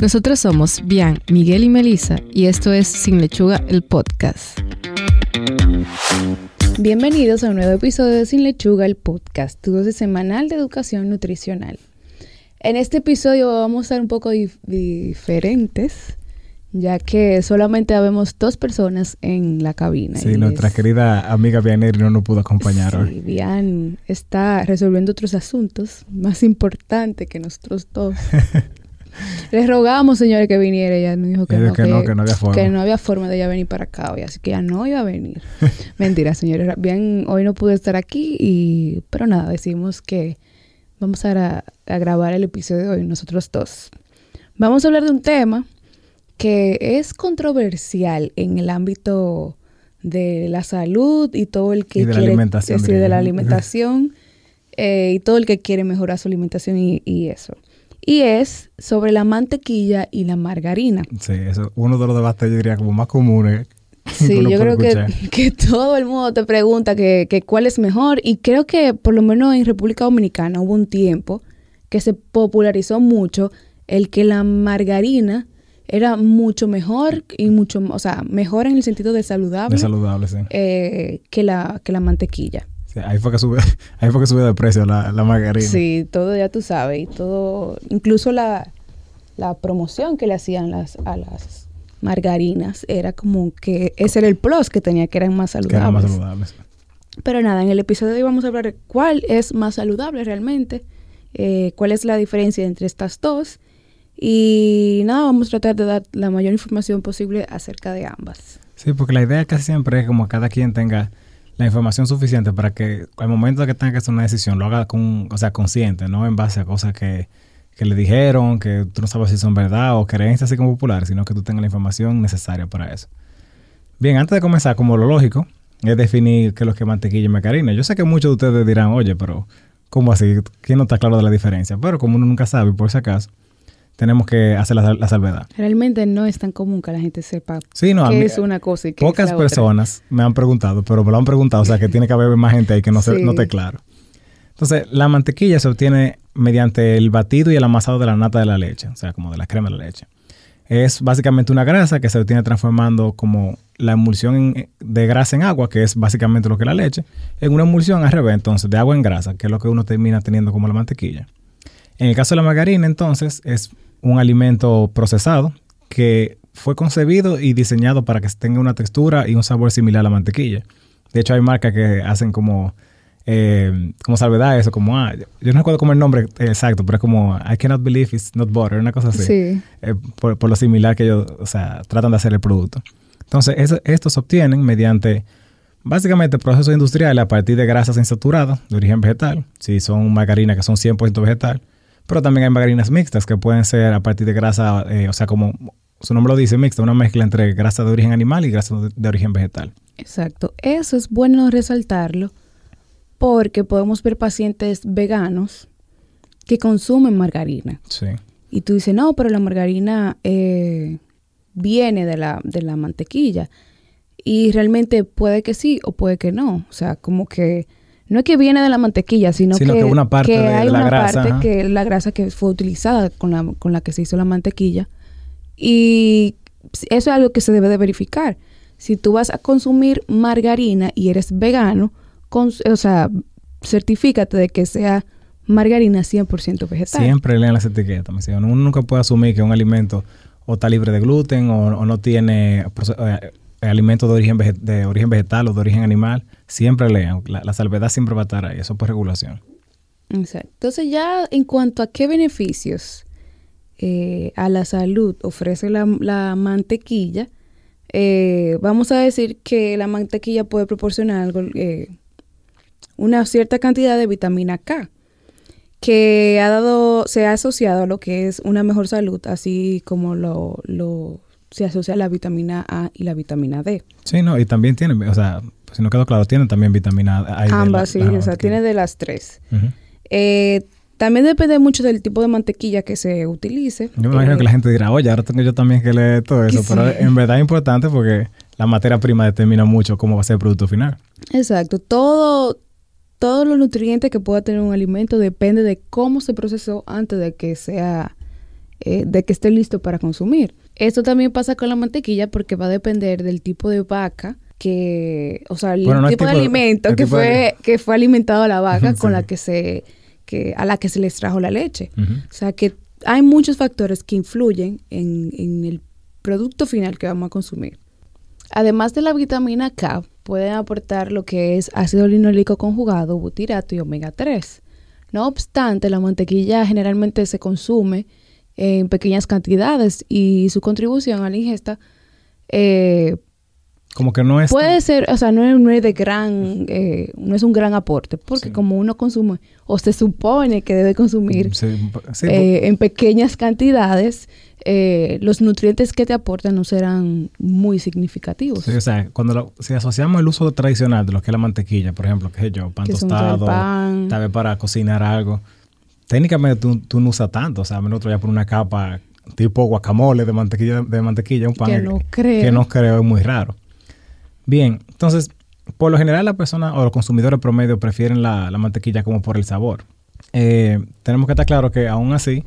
Nosotros somos Bian, Miguel y Melissa y esto es Sin Lechuga, el podcast. Bienvenidos a un nuevo episodio de Sin Lechuga, el podcast, tu dosis semanal de educación nutricional. En este episodio vamos a estar un poco diferentes, ya que solamente habemos dos personas en la cabina. Sí, nuestra querida amiga Bianeri no nos pudo acompañar sí, hoy. Bian está resolviendo otros asuntos más importantes que nosotros dos. Les rogamos, señores, que viniera. Ella nos dijo que, no, que, no, que no había forma. Que no había forma de ella venir para acá hoy, así que ya no iba a venir. Mentira, señores. Bien, hoy no pude estar aquí, y pero nada, decimos que vamos a, a grabar el episodio de hoy, nosotros dos. Vamos a hablar de un tema que es controversial en el ámbito de la salud y todo el que y de quiere la alimentación, decir, de la alimentación eh, y todo el que quiere mejorar su alimentación y, y eso y es sobre la mantequilla y la margarina. Sí, eso es uno de los debates, yo diría, como más comunes. Sí, yo creo que, que, todo el mundo te pregunta que, que, cuál es mejor y creo que por lo menos en República Dominicana hubo un tiempo que se popularizó mucho el que la margarina era mucho mejor y mucho, o sea, mejor en el sentido de saludable, de saludable sí. eh, que, la, que la mantequilla. Sí, ahí, fue que sube, ahí fue que subió de precio la, la, margarina. Sí, todo ya tú sabes. Todo, incluso la, la promoción que le hacían las, a las margarinas era como que ese era el plus que tenía, que eran más saludables. Que eran más saludables. Pero nada, en el episodio de hoy vamos a hablar cuál es más saludable realmente, eh, cuál es la diferencia entre estas dos. Y nada, vamos a tratar de dar la mayor información posible acerca de ambas. Sí, porque la idea casi siempre es como cada quien tenga la información suficiente para que al momento de que tenga que hacer una decisión lo haga con, o sea, consciente, no en base a cosas que, que le dijeron, que tú no sabes si son verdad o creencias así como populares, sino que tú tengas la información necesaria para eso. Bien, antes de comenzar, como lo lógico, es definir qué es lo que es mantequilla y margarina. Yo sé que muchos de ustedes dirán, oye, pero ¿cómo así? ¿Quién no está claro de la diferencia? Pero como uno nunca sabe, por si acaso, tenemos que hacer la, la, salvedad. Realmente no es tan común que la gente sepa sí, no, qué mí, es una cosa y qué Pocas es la personas otra. me han preguntado, pero me lo han preguntado, o sea que tiene que haber más gente ahí que no, Sí. se, no esté claro. Entonces, la mantequilla se obtiene mediante el batido y el amasado de la nata de la leche, o sea, como de la crema de la leche. Es básicamente una grasa que se obtiene transformando como la emulsión en- de grasa en agua, que es básicamente lo que es la leche, en una emulsión al revés, entonces, de agua en grasa, que es lo que uno termina teniendo como la mantequilla. En el caso de la margarina, entonces, es un alimento procesado que fue concebido y diseñado para que tenga una textura y un sabor similar a la mantequilla. De hecho, hay marcas que hacen como, eh, como salvedad eso, como, ah, yo no recuerdo como el nombre exacto, pero es como, I cannot believe it's not butter, una cosa así. Sí. Eh, por, por, lo similar que ellos, o sea, tratan de hacer el producto. Entonces, eso, estos se obtienen mediante, básicamente, procesos industriales a partir de grasas insaturadas de origen vegetal, si son margarinas que son 100% vegetal, pero también hay margarinas mixtas que pueden ser a partir de grasa, eh, o sea, como su nombre lo dice, mixta, una mezcla entre grasa de origen animal y grasa de, origen vegetal. Exacto. Eso es bueno resaltarlo porque podemos ver pacientes veganos que consumen margarina. Sí. Y tú dices, no, pero la margarina eh, viene de la, de la mantequilla. Y realmente puede que sí o puede que no. O sea, como que no es que viene de la mantequilla, sino, Sino que, que una parte que de hay la una grasa, parte ajá. que es la grasa que fue utilizada con la, con la que se hizo la mantequilla. Y eso es algo que se debe de verificar. Si tú vas a consumir margarina y eres vegano, cons- o sea, certifícate de que sea margarina 100% vegetal. Siempre leen las etiquetas. me Uno nunca puede asumir que un alimento o está libre de gluten o, o no tiene proce- eh, eh, alimento de origen, de origen vegetal o de origen animal. Siempre lean. La, la salvedad siempre va a estar ahí. Eso por regulación. Exacto. Entonces ya en cuanto a qué beneficios eh, a la salud ofrece la, la mantequilla, eh, vamos a decir que la mantequilla puede proporcionar algo, eh, una cierta cantidad de vitamina K que ha dado, se ha asociado a lo que es una mejor salud, así como lo, lo se asocia la vitamina A y la vitamina D. Sí, no, y también tiene, o sea, pues si no quedó claro, tiene también vitamina A. y de la- Ambas, sí, la o sea, tiene de las tres. Eh, también depende mucho del tipo de mantequilla que se utilice. Yo me imagino Eh, que la gente dirá, oye, ahora tengo yo también que leer todo eso, Sí. pero en verdad es importante porque la materia prima determina mucho cómo va a ser el producto final. Exacto. Todo, todos los nutrientes que pueda tener un alimento depende de cómo se procesó antes de que sea eh, de que esté listo para consumir. Esto también pasa con la mantequilla porque va a depender del tipo de vaca que, o sea, el tipo, de alimento que fue que fue alimentado a la vaca con la que se que a la que se les trajo la leche. O sea, que hay muchos factores que influyen en, en el producto final que vamos a consumir. Además de la vitamina K, pueden aportar lo que es ácido linolíco conjugado, butirato y omega 3. No obstante, la mantequilla generalmente se consume en pequeñas cantidades y su contribución a la ingesta eh, como que no es puede ser o sea no es, de gran eh, no es un gran aporte porque como uno consume o se supone que debe consumir eh, en pequeñas cantidades eh, los nutrientes que te aportan no serán muy significativos. Sí, o sea, cuando si asociamos el uso tradicional de lo que es la mantequilla, por ejemplo, que sé yo, pan tostado, tal vez para cocinar algo, técnicamente tú, no usas tanto, o sea, menos ya por una capa tipo guacamole de mantequilla, de mantequilla, un pan que no creo. Que no creo, es muy raro. Bien, entonces, por lo general la persona o los consumidores promedio prefieren la, mantequilla como por el sabor. Eh, tenemos que estar claro que aún así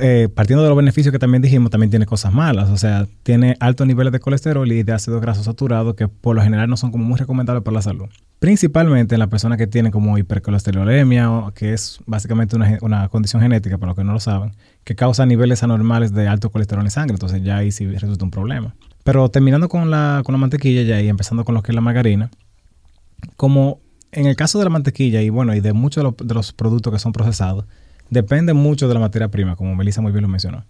eh, partiendo de los beneficios que también dijimos, también tiene cosas malas. O sea, tiene altos niveles de colesterol y de ácido graso saturado que por lo general no son como muy recomendables para la salud. Principalmente en las personas que tienen como hipercolesterolemia, que es básicamente una, condición genética, para los que no lo saben, que causa niveles anormales de alto colesterol en sangre. Entonces ya ahí sí resulta un problema. Pero terminando con la, con la mantequilla ya y empezando con lo que es la margarina, como en el caso de la mantequilla y bueno, y de muchos de los productos que son procesados, depende mucho de la materia prima, como Melissa muy bien lo mencionó.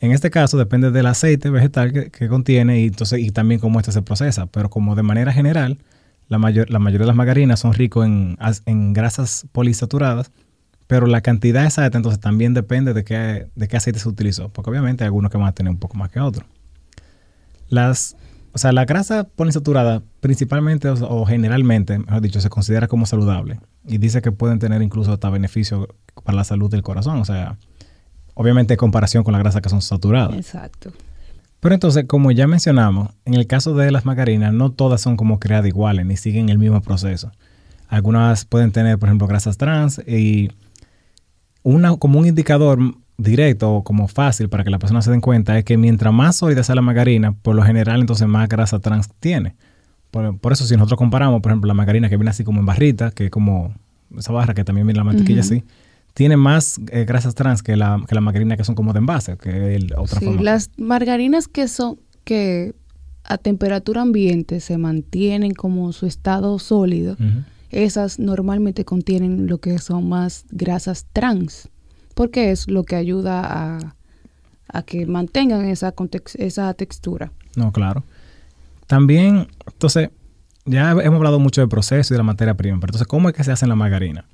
En este caso depende del aceite vegetal que, contiene y, entonces, y también cómo este se procesa, pero como de manera general, la, mayor, la mayoría de las margarinas son ricos en, en grasas polisaturadas, pero la cantidad exacta entonces también depende de qué, de qué aceite se utilizó, porque obviamente hay algunos que van a tener un poco más que otros. Las, o sea, la grasa poliinsaturada principalmente o, generalmente, mejor dicho, se considera como saludable y dice que pueden tener incluso hasta beneficio para la salud del corazón. O sea, obviamente en comparación con las grasas que son saturadas. Exacto. Pero entonces, como ya mencionamos, en el caso de las margarinas, no todas son como creadas iguales ni siguen el mismo proceso. Algunas pueden tener, por ejemplo, grasas trans y una, como un indicador directo o como fácil para que la persona se den cuenta es que mientras más sólida sea la margarina, por lo general entonces más grasa trans tiene. Por, eso si nosotros comparamos, por ejemplo, la margarina que viene así como en barrita, que es como esa barra que también viene la mantequilla así, tiene más eh, grasas trans que la, que la margarina que son como de envase, que es otra sí, Las margarinas que son, que a temperatura ambiente se mantienen como su estado sólido, esas normalmente contienen lo que son más grasas trans, porque es lo que ayuda a, a que mantengan esa, esa textura. No, claro. También, entonces, ya hemos hablado mucho del proceso y de la materia prima, pero entonces, ¿cómo es que se hace la margarina?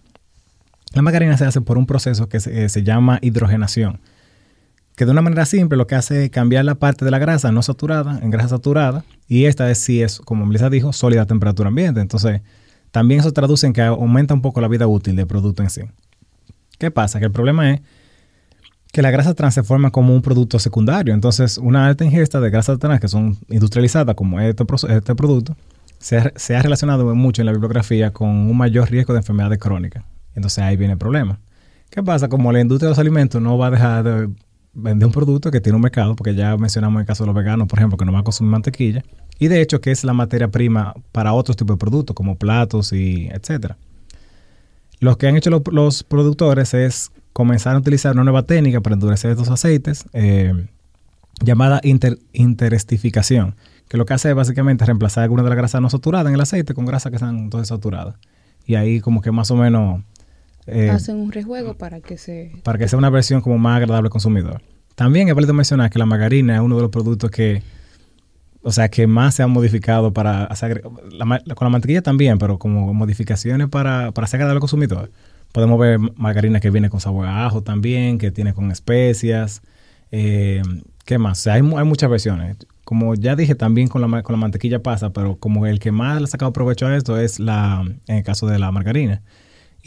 La margarina se hace por un proceso que se, eh, llama hidrogenación, que de una manera simple lo que hace es cambiar la parte de la grasa no saturada en grasa saturada, y esta es, si es, como Melissa dijo, sólida a temperatura ambiente. Entonces, también eso traduce en que aumenta un poco la vida útil del producto en sí. ¿Qué pasa? Que el problema es que la grasa trans se forma como un producto secundario. Entonces, una alta ingesta de grasas trans que son industrializadas como este, este producto, se ha, relacionado mucho en la bibliografía con un mayor riesgo de enfermedades crónicas. Entonces ahí viene el problema. ¿Qué pasa? Como la industria de los alimentos no va a dejar de vender un producto que tiene un mercado, porque ya mencionamos el caso de los veganos, por ejemplo, que no van a consumir mantequilla, y de hecho que es la materia prima para otros tipos de productos, como platos y etcétera. Lo que han hecho los productores es comenzar a utilizar una nueva técnica para endurecer estos aceites eh, llamada interestificación, que lo que hace es básicamente reemplazar alguna de las grasas no saturadas en el aceite con grasas que están entonces saturadas. Y ahí como que más o menos... Eh, Hacen un rejuego para que se... Para que sea una versión como más agradable al consumidor. También he válido mencionar que la margarina es uno de los productos que, o sea, que más se han modificado para hacer, con la mantequilla también, pero como modificaciones para, para hacer agradable al consumidor. Podemos ver margarina que viene con sabor a ajo también, que tiene con especias. Eh, ¿Qué más? O sea, hay, hay, muchas versiones. Como ya dije, también con la, con la mantequilla pasa, pero como el que más le ha sacado provecho a esto es la, en el caso de la margarina.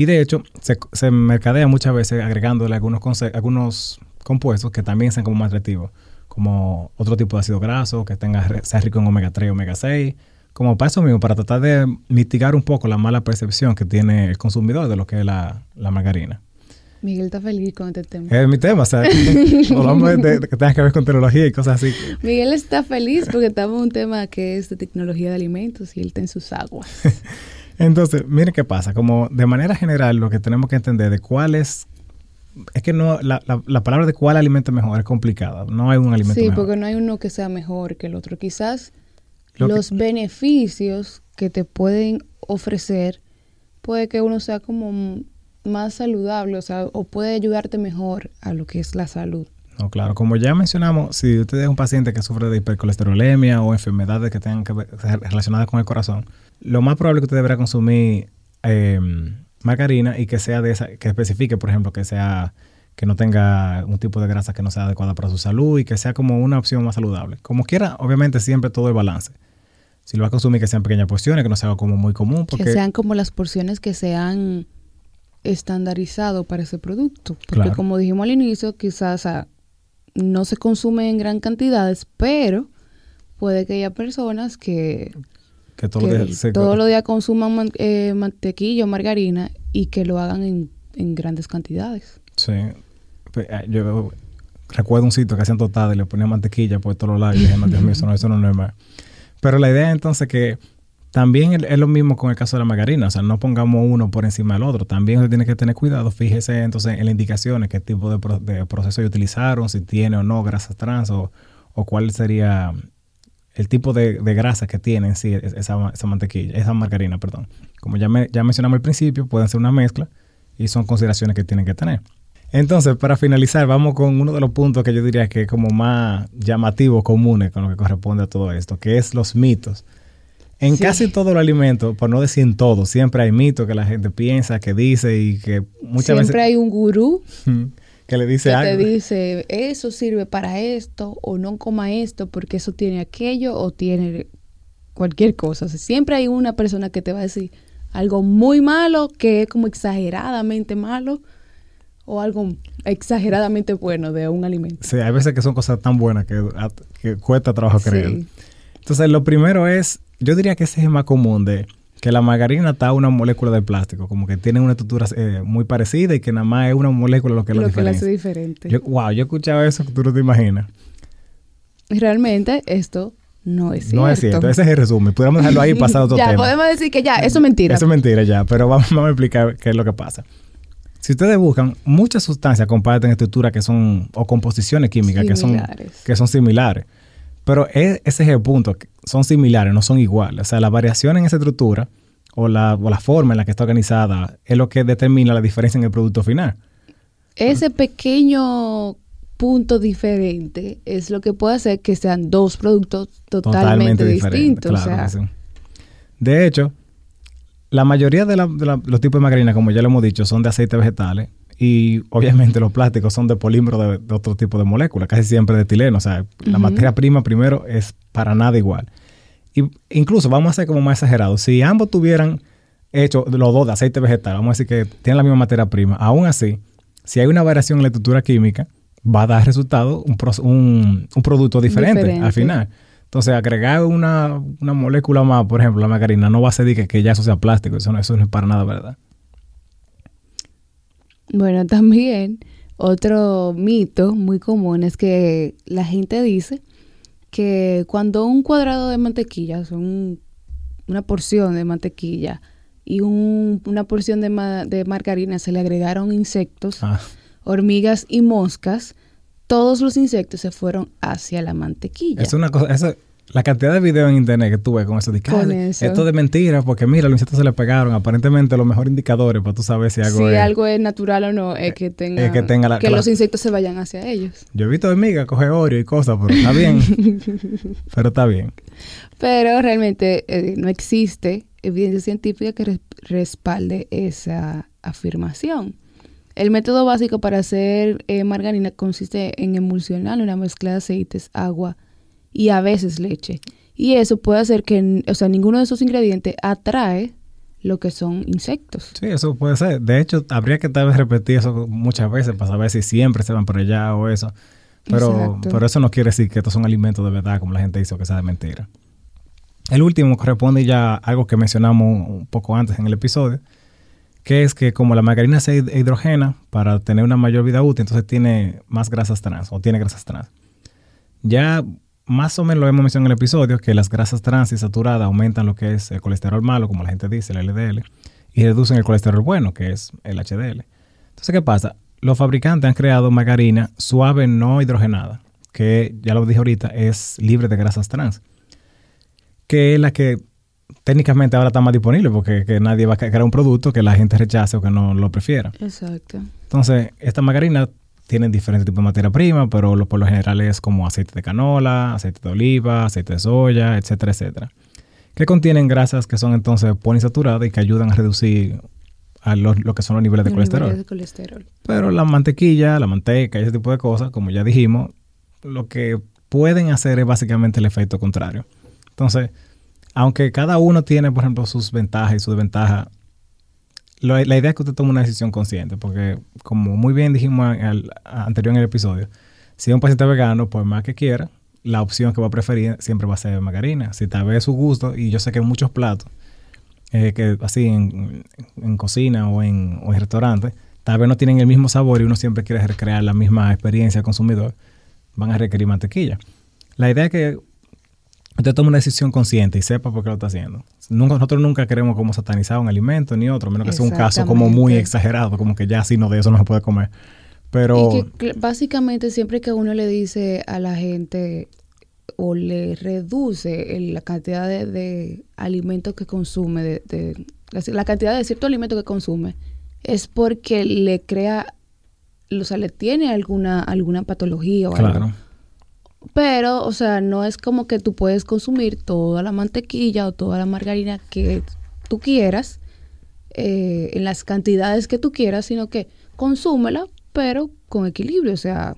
Y de hecho, se, se mercadea muchas veces agregándole algunos, algunos compuestos que también sean como más atractivos, como otro tipo de ácido graso, que tenga, sea rico en omega 3 omega 6, como para eso mismo, para tratar de mitigar un poco la mala percepción que tiene el consumidor de lo que es la, margarina. Miguel está feliz con este tema. Es mi tema, o sea, hablamos de, de, que tenga que ver con tecnología y cosas así. Miguel está feliz porque estamos en un tema que es de tecnología de alimentos y él está en sus aguas. Entonces, mire qué pasa. Como de manera general, lo que tenemos que entender de cuál es. Es que no, la, la, la palabra de cuál alimento mejor es complicada. No hay un alimento sí, mejor. porque no hay uno que sea mejor que el otro. Quizás Lo que- los beneficios que te pueden ofrecer, puede que uno sea como más saludable, o sea, o puede ayudarte mejor a lo que es la salud. No, claro. Como ya mencionamos, si usted es un paciente que sufre de hipercolesterolemia o enfermedades que tengan que ver relacionadas con el corazón, lo más probable es que usted deberá consumir eh, margarina y que sea de esa, que especifique, por ejemplo, que sea que no tenga un tipo de grasa que no sea adecuada para su salud y que sea como una opción más saludable. Como quiera, obviamente siempre todo es balance. Si lo va a consumir, que sean pequeñas porciones, que no sea como muy común, porque Que sean como las porciones que se han estandarizado para ese producto. Porque Claro. como dijimos al inicio, quizás no se consume en gran cantidades, pero puede que haya personas que, que se- todos los días consuman man- eh, mantequilla o margarina y que lo hagan en, en grandes cantidades. Sí. Pues, ah, Yo recuerdo un sitio que hacían tostadas y le ponían mantequilla por todos lados. Y dije, no, Dios mío, eso no, eso no es normal. Pero la idea es entonces que también es es lo mismo con el caso de la margarina. O sea, no pongamos uno por encima del otro. También usted tiene que tener cuidado. Fíjese entonces en las indicaciones, qué tipo de, pro- de proceso utilizaron, si tiene o no grasas trans o, o cuál sería el tipo de, de grasa que tiene en sí es- esa, esa mantequilla, esa margarina, perdón. Como ya, me- ya mencionamos al principio, pueden ser una mezcla y son consideraciones que tienen que tener. Entonces, para finalizar, vamos con uno de los puntos que yo diría que es como más llamativo, comunes con lo que corresponde a todo esto, que es los mitos. En Sí. casi todos los alimentos, por no decir en todos, siempre hay mitos que la gente piensa, que dice y que muchas Siempre hay un gurú veces que le dice que te algo. dice, eso sirve para esto, o no coma esto porque eso tiene aquello, o tiene cualquier cosa. O sea, siempre hay una persona que te va a decir algo muy malo, que es como exageradamente malo, o algo exageradamente bueno de un alimento. Sí, hay veces que son cosas tan buenas que, que cuesta trabajo creer. Sí. Entonces, lo primero es, yo diría que ese es el más común de que la margarina está una molécula de plástico, como que tiene una estructura eh, muy parecida y que nada más es una molécula lo que Lo la que la hace diferente. Yo, wow, yo escuchaba eso que tú no te imaginas. Realmente esto no es cierto. No es cierto, ese es el resumen. Podríamos dejarlo ahí y pasar a otro ya, tema. podemos decir que ya, eso es mentira. Eso es mentira ya, pero vamos, vamos a explicar qué es lo que pasa. Si ustedes buscan, muchas sustancias comparten estructuras que son, o composiciones químicas que son, que son similares. Pero es- ese es el punto, son similares, no son iguales. O sea, la variación en esa estructura o la, o la forma en la que está organizada es lo que determina la diferencia en el producto final. Ese pequeño punto diferente es lo que puede hacer que sean dos productos totalmente, distintos. claro o sea, que sí. De hecho, la mayoría de, la- de la- los tipos de margarina, como ya lo hemos dicho, son de aceites vegetales y obviamente los plásticos son de polímero de, de otro tipo de moléculas, casi siempre de etileno. O sea, la materia prima primero es para nada igual. Y incluso vamos a ser como más exagerados. Si ambos tuvieran hecho los dos de aceite vegetal, vamos a decir que tienen la misma materia prima, aún así, si hay una variación en la estructura química, va a dar resultado un, un- un producto diferente, Diferente. al final. Entonces, agregar una, una molécula más, por ejemplo, la margarina, no va a hacer que, que ya eso sea plástico. Eso no, eso no es para nada verdad. Bueno, también otro mito muy común es que la gente dice que cuando un cuadrado de mantequilla, un- una porción de mantequilla y un- una porción de, ma- de margarina se le agregaron insectos, Ah, hormigas y moscas, todos los insectos se fueron hacia la mantequilla. es una cosa, eso, la cantidad de videos en internet que tuve con eso, de que, Con "Ah, eso. esto es de mentira, porque mira, los insectos se le pegaron. Aparentemente, los mejores indicadores para tú saber si algo si es. algo es natural o no, es que tenga, que tenga la- la- los insectos se vayan hacia ellos. Yo he visto hormigas coger Oreo y cosas, pero está bien. pero está bien. Pero realmente eh, no existe evidencia científica que res- respalde esa afirmación. El método básico para hacer eh, margarina consiste en emulsionar una mezcla de aceites, agua y a veces leche. Y eso puede hacer que, o sea, ninguno de esos ingredientes atrae lo que son insectos. Sí, eso puede ser. De hecho, habría que tal vez repetir eso muchas veces para saber si siempre se van por allá o eso. Pero, Exacto. pero eso no quiere decir que estos son alimentos de verdad, como la gente dice, o que sea de mentira. El último corresponde ya a algo que mencionamos un poco antes en el episodio, que es que como la margarina se hidrogena para tener una mayor vida útil, entonces tiene más grasas trans o tiene grasas trans. Ya más o menos lo hemos mencionado en el episodio, que las grasas trans y saturadas aumentan lo que es el colesterol malo, como la gente dice, el LDL, y reducen el colesterol bueno, que es el HDL. Entonces, ¿qué pasa? Los fabricantes han creado margarina suave no hidrogenada, que ya lo dije ahorita, es libre de grasas trans, que es la que técnicamente ahora está más disponible porque nadie va a crear un producto que la gente rechace o que no lo prefiera. Exacto. Entonces, esta margarina tiene diferentes tipos de materia prima, pero lo, por lo general es como aceite de canola, aceite de oliva, aceite de soya, etcétera, etcétera. Que contienen grasas que son entonces poliinsaturadas y que ayudan a reducir a lo, que son los niveles de, colesterol. de colesterol. Pero la mantequilla, la manteca y ese tipo de cosas, como ya dijimos, lo que pueden hacer es básicamente el efecto contrario. Entonces, aunque cada uno tiene, por ejemplo, sus ventajas y sus desventajas, la idea es que usted tome una decisión consciente, porque como muy bien dijimos anterior en el episodio, si es un paciente vegano, por más que quiera, la opción que va a preferir siempre va a ser margarina. Si tal vez su gusto, y yo sé que en muchos platos, eh, que así en, cocina o en, o en restaurantes, tal vez no tienen el mismo sabor y uno siempre quiere recrear la misma experiencia consumidor, van a requerir mantequilla. La idea es que usted tome una decisión consciente y sepa por qué lo está haciendo. nosotros nunca queremos como satanizar un alimento ni otro, a menos que sea un caso como muy exagerado, como que ya si no de eso no se puede comer. Pero... Y que básicamente siempre que uno le dice a la gente o le reduce la cantidad de, alimentos que consume, de, la, cantidad de cierto alimento que consume, es porque le crea, o sea, le tiene alguna, alguna patología o algo pero, o sea, no es como que tú puedes consumir toda la mantequilla o toda la margarina que tú quieras, eh, en las cantidades que tú quieras, sino que consúmela, pero con equilibrio, o sea,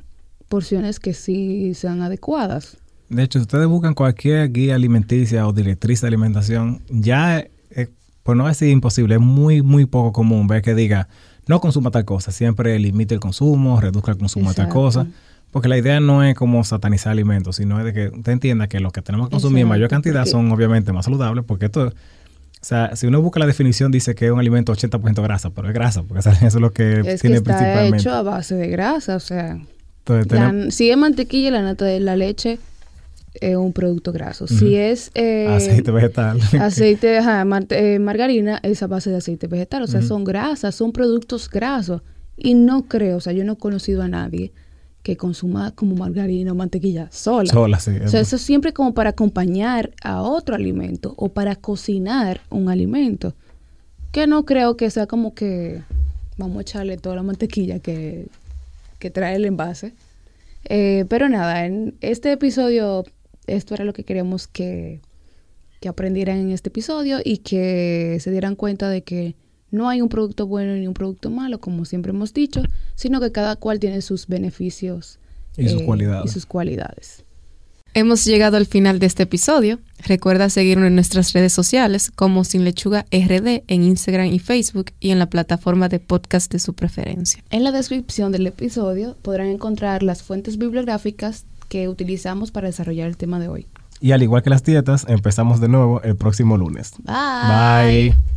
porciones que sí sean adecuadas. De hecho, si ustedes buscan cualquier guía alimenticia o directriz de alimentación, ya, por no decir imposible, es muy, muy poco común ver que diga, no consuma tal cosa, siempre limite el consumo, reduzca el consumo de tal cosa. Porque la idea no es como satanizar alimentos, sino es de que usted entienda que los que tenemos que consumir en mayor cantidad son obviamente más saludables, porque esto, o sea, si uno busca la definición, dice que es un alimento 80% grasa, pero es grasa, porque eso es lo que es tiene que está hecho a base de grasa, o sea. si es mantequilla, la nata de la leche es un producto graso. Si es eh, aceite vegetal, aceite, eh, margarina es a base de aceite vegetal. O sea, son grasas, son productos grasos. Y no creo, o sea, yo no he conocido a nadie que consuma como margarina o mantequilla sola. Sola, sí. O sea, eso es siempre como para acompañar a otro alimento o para cocinar un alimento. Que no creo que sea como que vamos a echarle toda la mantequilla que, que trae el envase. Eh, pero nada, en este episodio, esto era lo que queríamos que, que aprendieran en este episodio y que se dieran cuenta de que no hay un producto bueno ni un producto malo, como siempre hemos dicho, sino que cada cual tiene sus beneficios y sus, eh, cualidades. y sus cualidades. Hemos llegado al final de este episodio. Recuerda seguirnos en nuestras redes sociales como Sin Lechuga RD en Instagram y Facebook y en la plataforma de podcast de su preferencia. En la descripción del episodio podrán encontrar las fuentes bibliográficas que utilizamos para desarrollar el tema de hoy. Y al igual que las dietas, empezamos de nuevo el próximo lunes. Bye. Bye.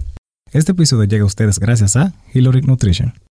Este episodio llega a ustedes gracias a Hillary Nutrition.